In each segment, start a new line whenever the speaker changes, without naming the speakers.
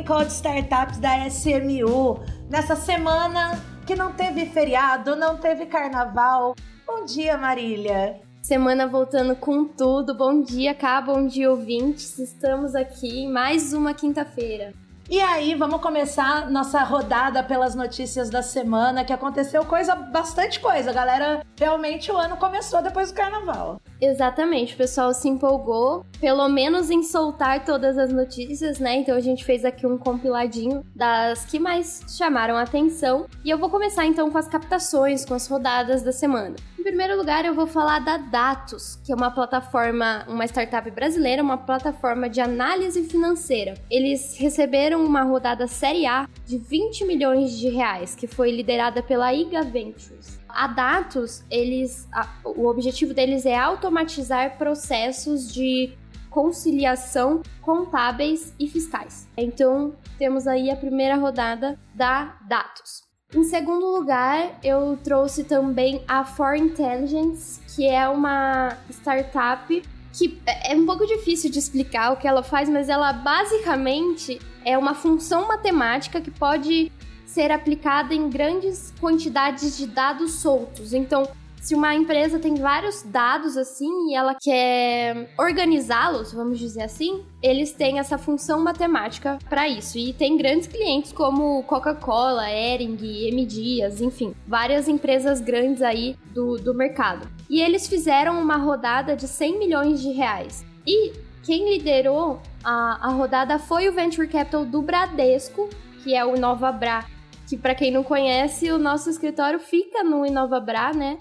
Morning Call de Startups da SMU. Nessa semana que não teve feriado, não teve carnaval. Bom dia, Marília.
Semana voltando com tudo. Bom dia, Cá, bom dia, ouvintes. Estamos aqui em mais uma quinta-feira.
E aí, vamos começar nossa rodada pelas notícias da semana, que aconteceu coisa, bastante coisa, galera. Realmente o ano começou depois do carnaval.
Exatamente, o pessoal se empolgou, pelo menos em soltar todas as notícias, né? Então a gente fez aqui um compiladinho das que mais chamaram a atenção. E eu vou começar então com as captações, com as rodadas da semana. Em primeiro lugar, eu vou falar da Datos, que é uma plataforma, uma startup brasileira, uma plataforma de análise financeira. Eles receberam uma rodada Série A de 20 milhões de reais, que foi liderada pela Iga Ventures. A Datos, eles, a, o objetivo deles é automatizar processos de conciliação contábeis e fiscais. Então, temos aí a primeira rodada da Datos. Em segundo lugar, eu trouxe também a For Intelligence, que é uma startup que é, é um pouco difícil de explicar o que ela faz, mas ela basicamente é uma função matemática que pode ser aplicada em grandes quantidades de dados soltos. Então, se uma empresa tem vários dados assim e ela quer organizá-los, vamos dizer assim, eles têm essa função matemática para isso. E tem grandes clientes como Coca-Cola, Ering, M Dias, enfim, várias empresas grandes aí do, do mercado. E eles fizeram uma rodada de 100 milhões de reais. E quem liderou a, a rodada foi o Venture Capital do Bradesco, que é o InovaBra que para quem não conhece, o nosso escritório fica no InovaBra, né?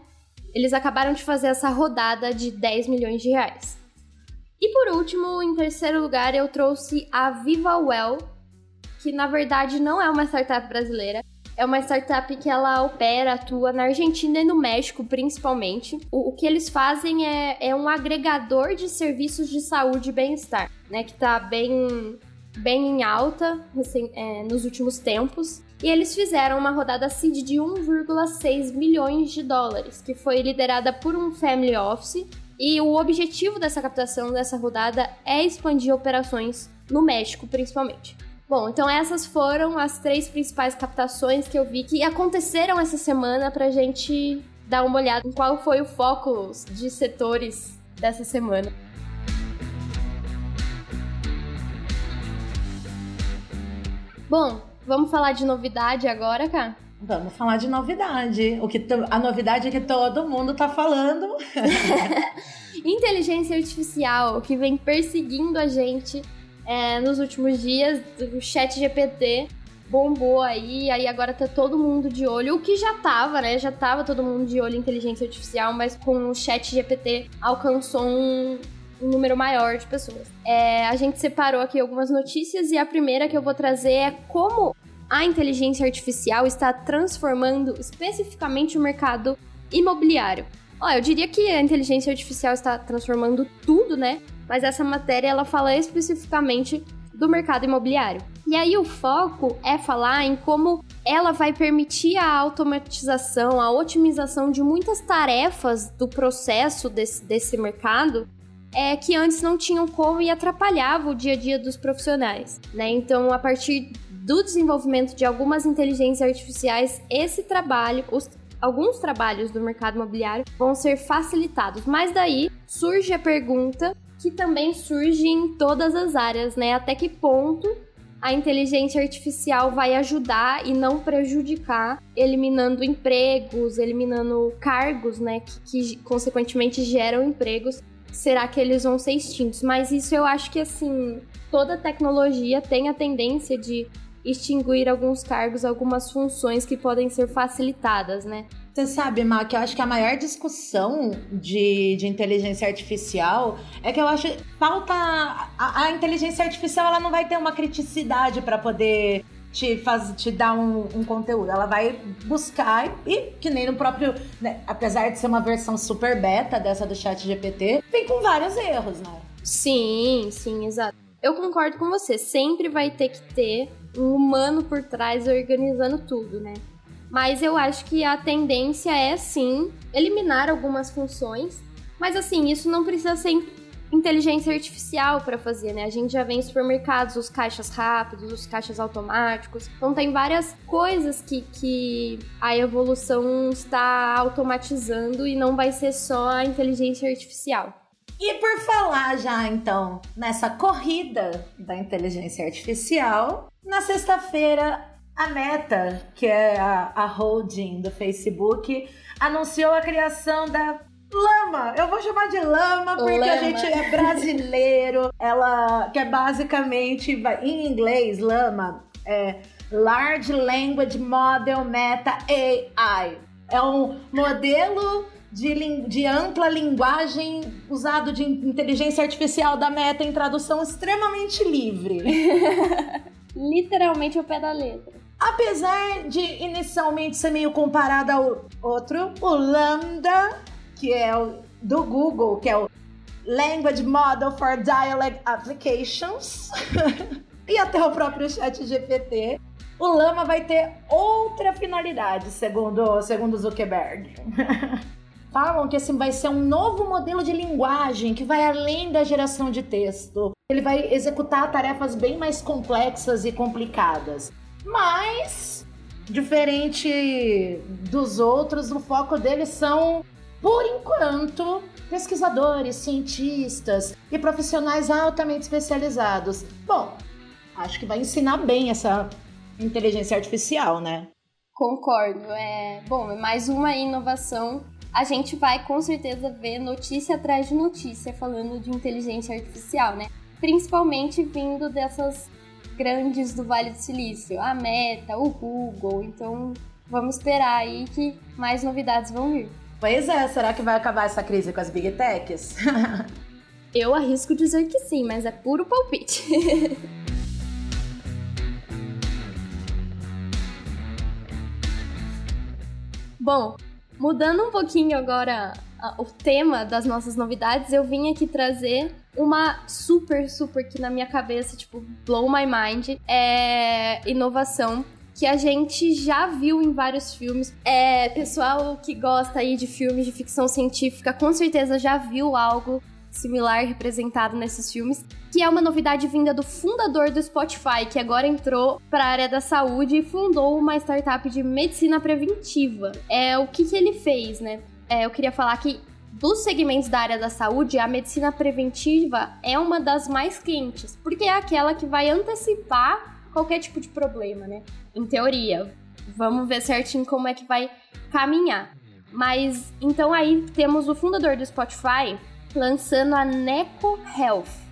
Eles acabaram de fazer essa rodada de 10 milhões de reais. E por último, em terceiro lugar, eu trouxe a VivaWell, que na verdade não é uma startup brasileira, é uma startup que ela opera, atua na Argentina e no México, principalmente. O, o que eles fazem é, é, um agregador de serviços de saúde e bem-estar, né? Que está bem, bem em alta assim, é, nos últimos tempos. E eles fizeram uma rodada seed de 1,6 milhões de dólares, que foi liderada por um family office. E o objetivo dessa captação dessa rodada é expandir operações no México, principalmente. Bom, então essas foram as três principais captações que eu vi que aconteceram essa semana pra gente dar uma olhada em qual foi o foco de setores dessa semana. Bom, Vamos falar de novidade agora, Cá?
Vamos falar de novidade. O que a novidade é que todo mundo tá falando.
Inteligência artificial que vem perseguindo a gente é, nos últimos dias. O Chat GPT bombou aí, aí agora tá todo mundo de olho. O que já tava, né? Já tava todo mundo de olho em inteligência artificial, mas com o Chat GPT alcançou um, um número maior de pessoas. É, a gente separou aqui algumas notícias e a primeira que eu vou trazer é como a inteligência artificial está transformando especificamente o mercado imobiliário. Ó, eu diria que a inteligência artificial está transformando tudo, né? Mas essa matéria ela fala especificamente do mercado imobiliário. E aí o foco é falar em como ela vai permitir a automatização, a otimização de muitas tarefas do processo desse, desse mercado é, que antes não tinham como e atrapalhava o dia a dia dos profissionais. Né? Então, a partir do desenvolvimento de algumas inteligências artificiais, esse trabalho, os, alguns trabalhos do mercado imobiliário vão ser facilitados. Mas daí surge a pergunta que também surge em todas as áreas, né? Até que ponto a inteligência artificial vai ajudar e não prejudicar, eliminando empregos, eliminando cargos, né, que, que consequentemente geram empregos será que eles vão ser extintos? Mas isso eu acho que, assim, toda tecnologia tem a tendência de extinguir alguns cargos, algumas funções que podem ser facilitadas, né?
Você sabe, Má, que eu acho que a maior discussão de, de inteligência artificial é que eu acho falta. A, a inteligência artificial ela não vai ter uma criticidade para poder te, faz, te dar um, um, conteúdo. Ela vai buscar e, que nem no próprio. Né, apesar de ser uma versão super beta dessa do chat GPT, vem com vários erros, né?
Sim, sim, exato. Eu concordo com você. Sempre vai ter que ter um humano por trás organizando tudo, né? Mas eu acho que a tendência é sim eliminar algumas funções. Mas assim, isso não precisa ser inteligência artificial para fazer, né? A gente já vê em supermercados os caixas rápidos, os caixas automáticos. Então tem várias coisas que, que a evolução está automatizando e não vai ser só a inteligência artificial.
E por falar já então nessa corrida da inteligência artificial, na sexta-feira a Meta, que é a, a holding do Facebook, anunciou a criação da Lama, eu vou chamar de lama porque lama. a gente é brasileiro. Ela que é basicamente em inglês lama é Large Language Model Meta AI. É um modelo de, de, ampla linguagem usado de inteligência artificial da Meta em tradução extremamente livre.
Literalmente o pé da letra.
Apesar de inicialmente ser meio comparado ao outro, o Lambda que é o do Google, que é o Language Model for Dialect Applications, e até o próprio Chat GPT, o Lama vai ter outra finalidade, segundo, segundo Zuckerberg. Falam que assim vai ser um novo modelo de linguagem que vai além da geração de texto. Ele vai executar tarefas bem mais complexas e complicadas. Mas, diferente dos outros, o foco deles são por enquanto, pesquisadores, cientistas e profissionais altamente especializados. Bom, acho que vai ensinar bem essa inteligência artificial, né?
Concordo. É, bom, é mais uma inovação. A gente vai com certeza ver notícia atrás de notícia falando de inteligência artificial, né? Principalmente vindo dessas grandes do Vale do Silício, a Meta, o Google. Então, vamos esperar aí que mais novidades vão vir.
Pois é, será que vai acabar essa crise com as Big Techs?
Eu arrisco dizer que sim, mas é puro palpite. Bom, mudando um pouquinho agora o tema das nossas novidades, eu vim aqui trazer uma super, super que na minha cabeça, tipo, blow my mind, é inovação que a gente já viu em vários filmes. É, pessoal que gosta aí de filmes de ficção científica, com certeza já viu algo similar representado nesses filmes, que é uma novidade vinda do fundador do Spotify, que agora entrou para a área da saúde e fundou uma startup de medicina preventiva. É o que, que ele fez, né? É, eu queria falar que dos segmentos da área da saúde, a medicina preventiva é uma das mais quentes, porque é aquela que vai antecipar qualquer tipo de problema, né? Em teoria. Vamos ver certinho como é que vai caminhar. Mas então aí temos o fundador do Spotify lançando a Neco Health.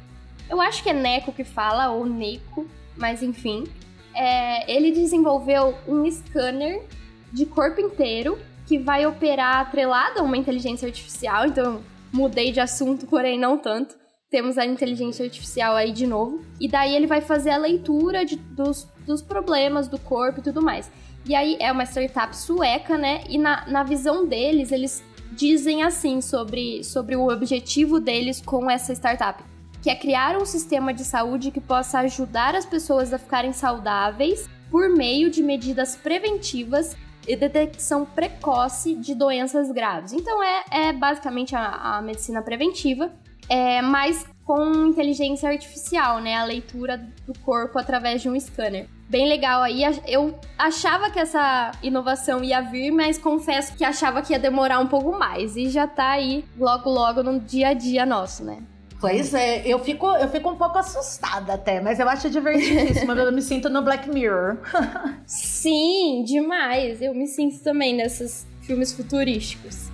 Eu acho que é Neco que fala, ou Neco, mas enfim. É, ele desenvolveu um scanner de corpo inteiro que vai operar atrelado a uma inteligência artificial, então mudei de assunto, porém não tanto temos a inteligência artificial aí de novo. E daí ele vai fazer a leitura de, dos, dos problemas do corpo e tudo mais. E aí é uma startup sueca, né? E na, na visão deles, eles dizem assim sobre, sobre o objetivo deles com essa startup. Que é criar um sistema de saúde que possa ajudar as pessoas a ficarem saudáveis por meio de medidas preventivas e detecção precoce de doenças graves. Então é, é basicamente a, a medicina preventiva é, mas com inteligência artificial, né? A leitura do corpo através de um scanner. Bem legal aí. Eu achava que essa inovação ia vir, mas confesso que achava que ia demorar um pouco mais. E já tá aí logo, logo no dia a dia nosso, né?
Pois é, eu fico, eu fico um pouco assustada até, mas eu acho divertidíssimo. eu me sinto no Black Mirror.
Sim, demais. Eu me sinto também nesses filmes futurísticos.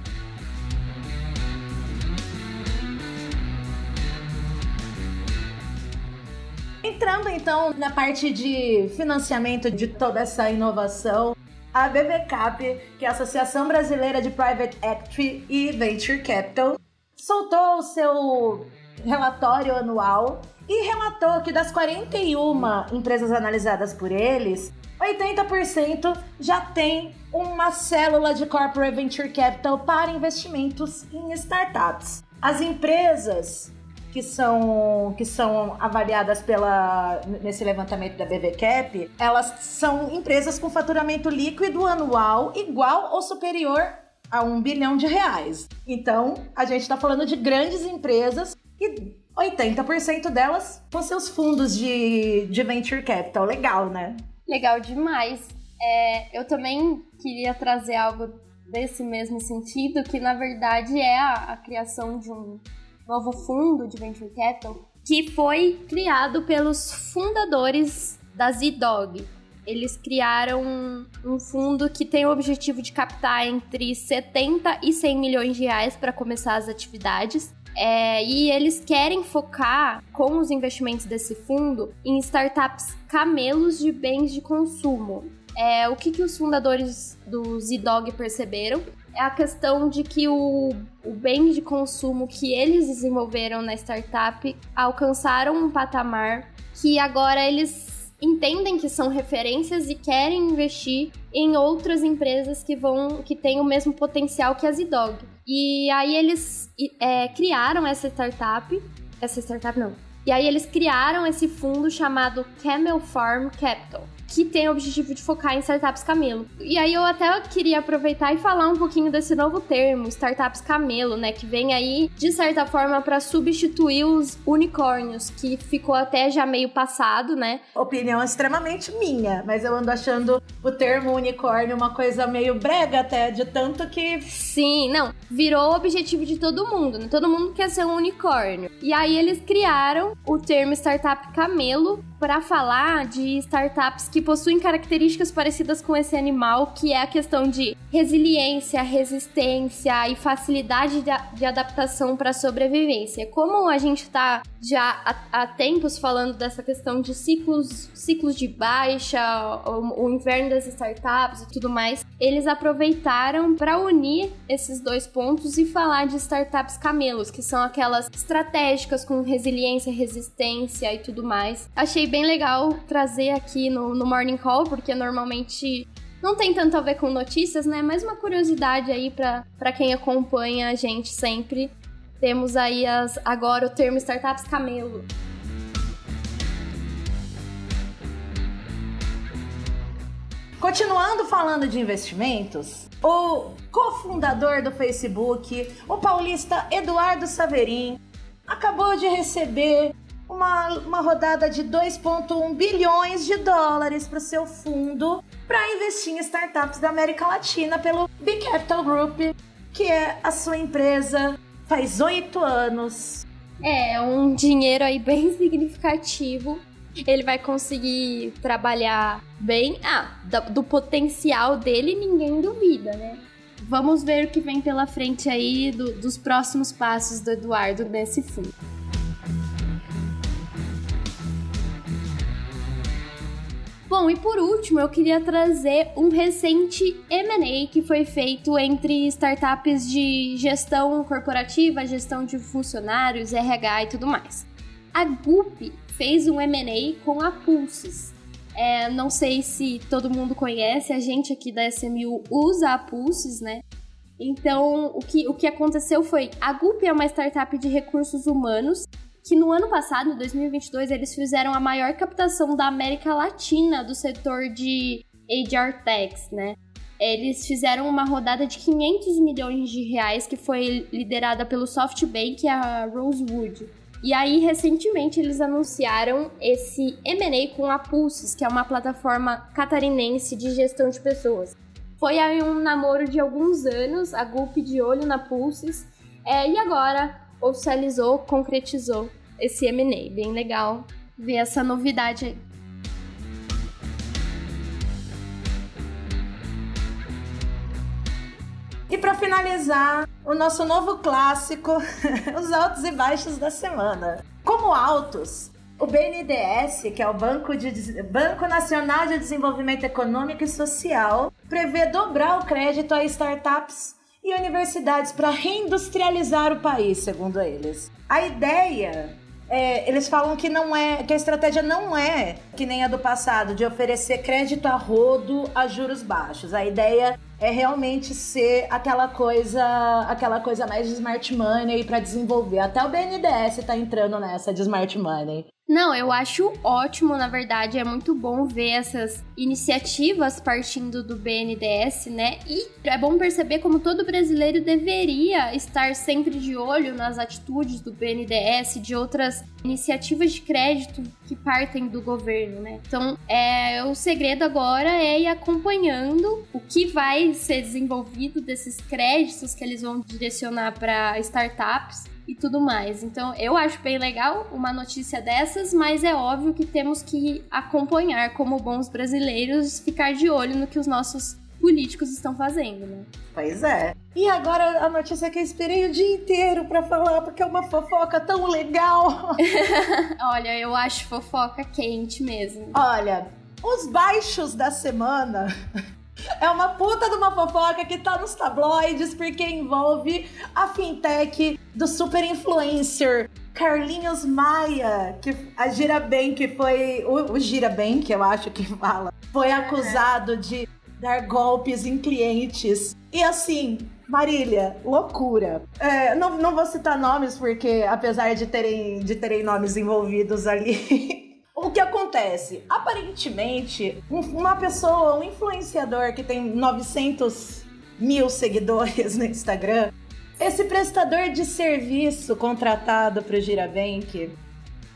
Entrando então na parte de financiamento de toda essa inovação, a BVCAP, que é a Associação Brasileira de Private Equity e Venture Capital, soltou o seu relatório anual e relatou que das 41 empresas analisadas por eles, 80% já tem uma célula de corporate venture capital para investimentos em startups. As empresas que são, que são avaliadas pela, nesse levantamento da BVCAP, elas são empresas com faturamento líquido anual igual ou superior a um bilhão de reais. Então, a gente está falando de grandes empresas que 80% delas com seus fundos de, de venture capital. Legal, né?
Legal demais. É, eu também queria trazer algo desse mesmo sentido, que na verdade é a, a criação de um novo fundo de venture capital que foi criado pelos fundadores da Z-Dog. Eles criaram um fundo que tem o objetivo de captar entre 70 e 100 milhões de reais para começar as atividades. É, e eles querem focar com os investimentos desse fundo em startups camelos de bens de consumo. É, o que, que os fundadores do Z-Dog perceberam é a questão de que o, o bem de consumo que eles desenvolveram na startup alcançaram um patamar que agora eles entendem que são referências e querem investir em outras empresas que vão que têm o mesmo potencial que a Z-Dog. E aí eles é, criaram essa startup, essa startup não. E aí eles criaram esse fundo chamado Camel Farm Capital que tem o objetivo de focar em startups camelo. E aí eu até queria aproveitar e falar um pouquinho desse novo termo, startups camelo, né, que vem aí de certa forma para substituir os unicórnios, que ficou até já meio passado, né?
Opinião extremamente minha, mas eu ando achando o termo unicórnio uma coisa meio brega até, de tanto que
Sim, não, virou o objetivo de todo mundo, né? Todo mundo quer ser um unicórnio. E aí eles criaram o termo startup camelo para falar de startups que possuem características parecidas com esse animal, que é a questão de resiliência, resistência e facilidade de, de adaptação para sobrevivência. Como a gente está já há, há, tempos falando dessa questão de ciclos, ciclos de baixa, o, o inverno das startups e tudo mais, eles aproveitaram para unir esses dois pontos e falar de startups camelos, que são aquelas estratégicas com resiliência, resistência e tudo mais. Achei bem legal trazer aqui no, no Morning Call, porque normalmente não tem tanto a ver com notícias, né? Mas uma curiosidade aí para quem acompanha a gente sempre. Temos aí as, agora o termo startups camelo.
Continuando falando de investimentos, o cofundador do Facebook, o paulista Eduardo Saverin, acabou de receber uma, uma rodada de 2,1 bilhões de dólares para o seu fundo para investir em startups da América Latina pelo Big Capital Group, que é a sua empresa faz oito anos.
É, um dinheiro aí bem significativo. Ele vai conseguir trabalhar bem. Ah, do, do potencial dele ninguém duvida, né? Vamos ver o que vem pela frente aí do, dos próximos passos do Eduardo nesse fundo. Bom, e por último, eu queria trazer um recente M&A que foi feito entre startups de gestão corporativa, gestão de funcionários, RH e tudo mais. A Gup fez um M&A com a Pulses. É, não sei se todo mundo conhece, a gente aqui da SMU usa a Pulses, né? Então, o que, o que aconteceu foi, a Gup é uma startup de recursos humanos que no ano passado, em 2022, eles fizeram a maior captação da América Latina do setor de HR Techs, né? Eles fizeram uma rodada de 500 milhões de reais que foi liderada pelo SoftBank e a Rosewood. E aí, recentemente, eles anunciaram esse M&A com a Pulses, que é uma plataforma catarinense de gestão de pessoas. Foi aí um namoro de alguns anos, a Gulp de olho na Pulses, é, e agora oficializou, concretizou esse M&A. Bem legal ver essa novidade aí.
E para finalizar, o nosso novo clássico, os altos e baixos da semana. Como altos, o BNDES, que é o Banco, de, Banco Nacional de Desenvolvimento Econômico e Social, prevê dobrar o crédito a startups e universidades para reindustrializar o país, segundo eles. A ideia é, eles falam que não é, que a estratégia não é que nem a do passado, de oferecer crédito a rodo a juros baixos. A ideia é realmente ser aquela coisa, aquela coisa mais de smart money para desenvolver. Até o BNDES está entrando nessa de smart money.
Não, eu acho ótimo, na verdade, é muito bom ver essas iniciativas partindo do BNDES, né? E é bom perceber como todo brasileiro deveria estar sempre de olho nas atitudes do BNDES, de outras iniciativas de crédito que partem do governo, né? Então, é, o segredo agora é ir acompanhando o que vai ser desenvolvido desses créditos que eles vão direcionar para startups e tudo mais. Então, eu acho bem legal uma notícia dessas, mas é óbvio que temos que acompanhar como bons brasileiros, ficar de olho no que os nossos políticos estão fazendo, né?
Pois é. E agora a notícia que eu esperei o dia inteiro para falar, porque é uma fofoca tão legal.
Olha, eu acho fofoca quente mesmo.
Olha, os baixos da semana é uma puta de uma fofoca que tá nos tabloides porque envolve a fintech do super influencer Carlinhos Maia, que a Girabank foi. O, o Girabank, eu acho que fala, foi acusado de dar golpes em clientes. E assim, Marília, loucura. É, não, não vou citar nomes, porque apesar de terem, de terem nomes envolvidos ali. O que acontece? Aparentemente, uma pessoa, um influenciador que tem 900 mil seguidores no Instagram, esse prestador de serviço contratado para o Girabank,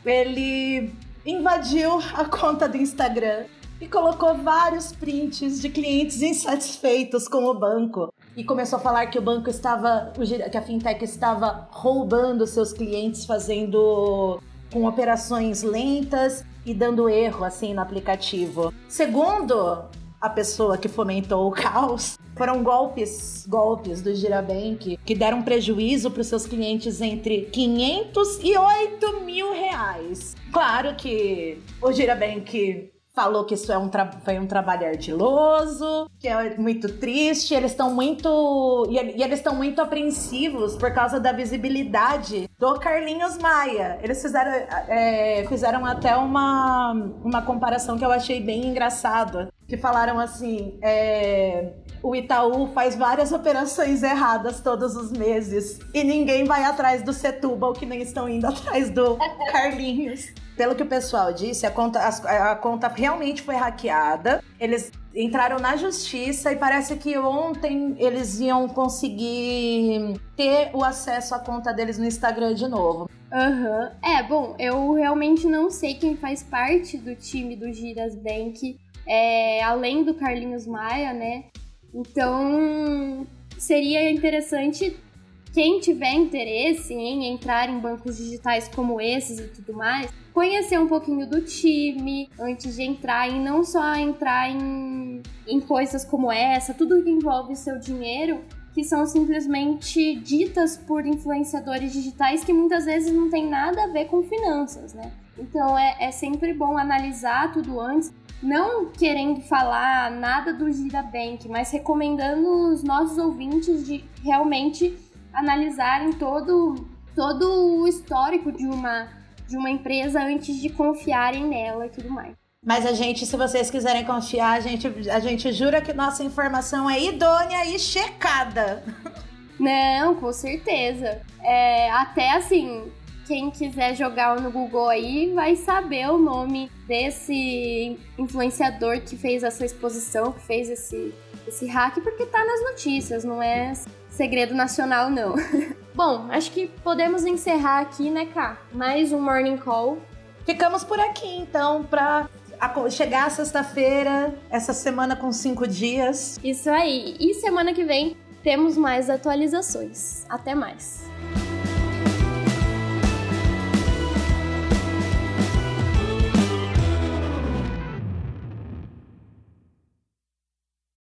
ele invadiu a conta do Instagram e colocou vários prints de clientes insatisfeitos com o banco. E começou a falar que o banco estava, que a fintech estava roubando seus clientes, fazendo com operações lentas e dando erro assim no aplicativo. Segundo a pessoa que fomentou o caos, foram golpes, golpes do Girabank que deram prejuízo para os seus clientes entre 500 e 8 mil reais. Claro que o Girabank falou que isso é um foi um trabalho ardiloso, que é muito triste. Eles estão muito. E, e eles estão muito apreensivos por causa da visibilidade do Carlinhos Maia. Eles fizeram, é, fizeram até uma, uma comparação que eu achei bem engraçada. Que falaram assim: é, o Itaú faz várias operações erradas todos os meses e ninguém vai atrás do Setúbal que nem estão indo atrás do Carlinhos pelo que o pessoal disse, a conta, a, a conta realmente foi hackeada. Eles entraram na justiça e parece que ontem eles iam conseguir ter o acesso à conta deles no Instagram de novo.
Aham. Uhum. É, bom, eu realmente não sei quem faz parte do time do Giras Bank, é, além do Carlinhos Maia, né? Então, seria interessante quem tiver interesse em entrar em bancos digitais como esses e tudo mais, conhecer um pouquinho do time antes de entrar e não só entrar em, em coisas como essa, tudo que envolve seu dinheiro, que são simplesmente ditas por influenciadores digitais que muitas vezes não tem nada a ver com finanças, né? Então é, é sempre bom analisar tudo antes, não querendo falar nada do Girabank, mas recomendando os nossos ouvintes de realmente analisarem todo, todo o histórico de uma, de uma empresa antes de confiarem nela e tudo mais.
Mas a gente, se vocês quiserem confiar, a gente, a gente jura que nossa informação é idônea e checada.
Não, com certeza. É, até assim, quem quiser jogar no Google aí vai saber o nome desse influenciador que fez essa exposição, que fez esse, esse hack, porque tá nas notícias, não é segredo nacional, não. Bom, acho que podemos encerrar aqui, né, Cá? Mais um Morning Call.
Ficamos por aqui, então, pra chegar sexta-feira, essa semana com cinco dias.
Isso aí. E semana que vem temos mais atualizações. Até mais.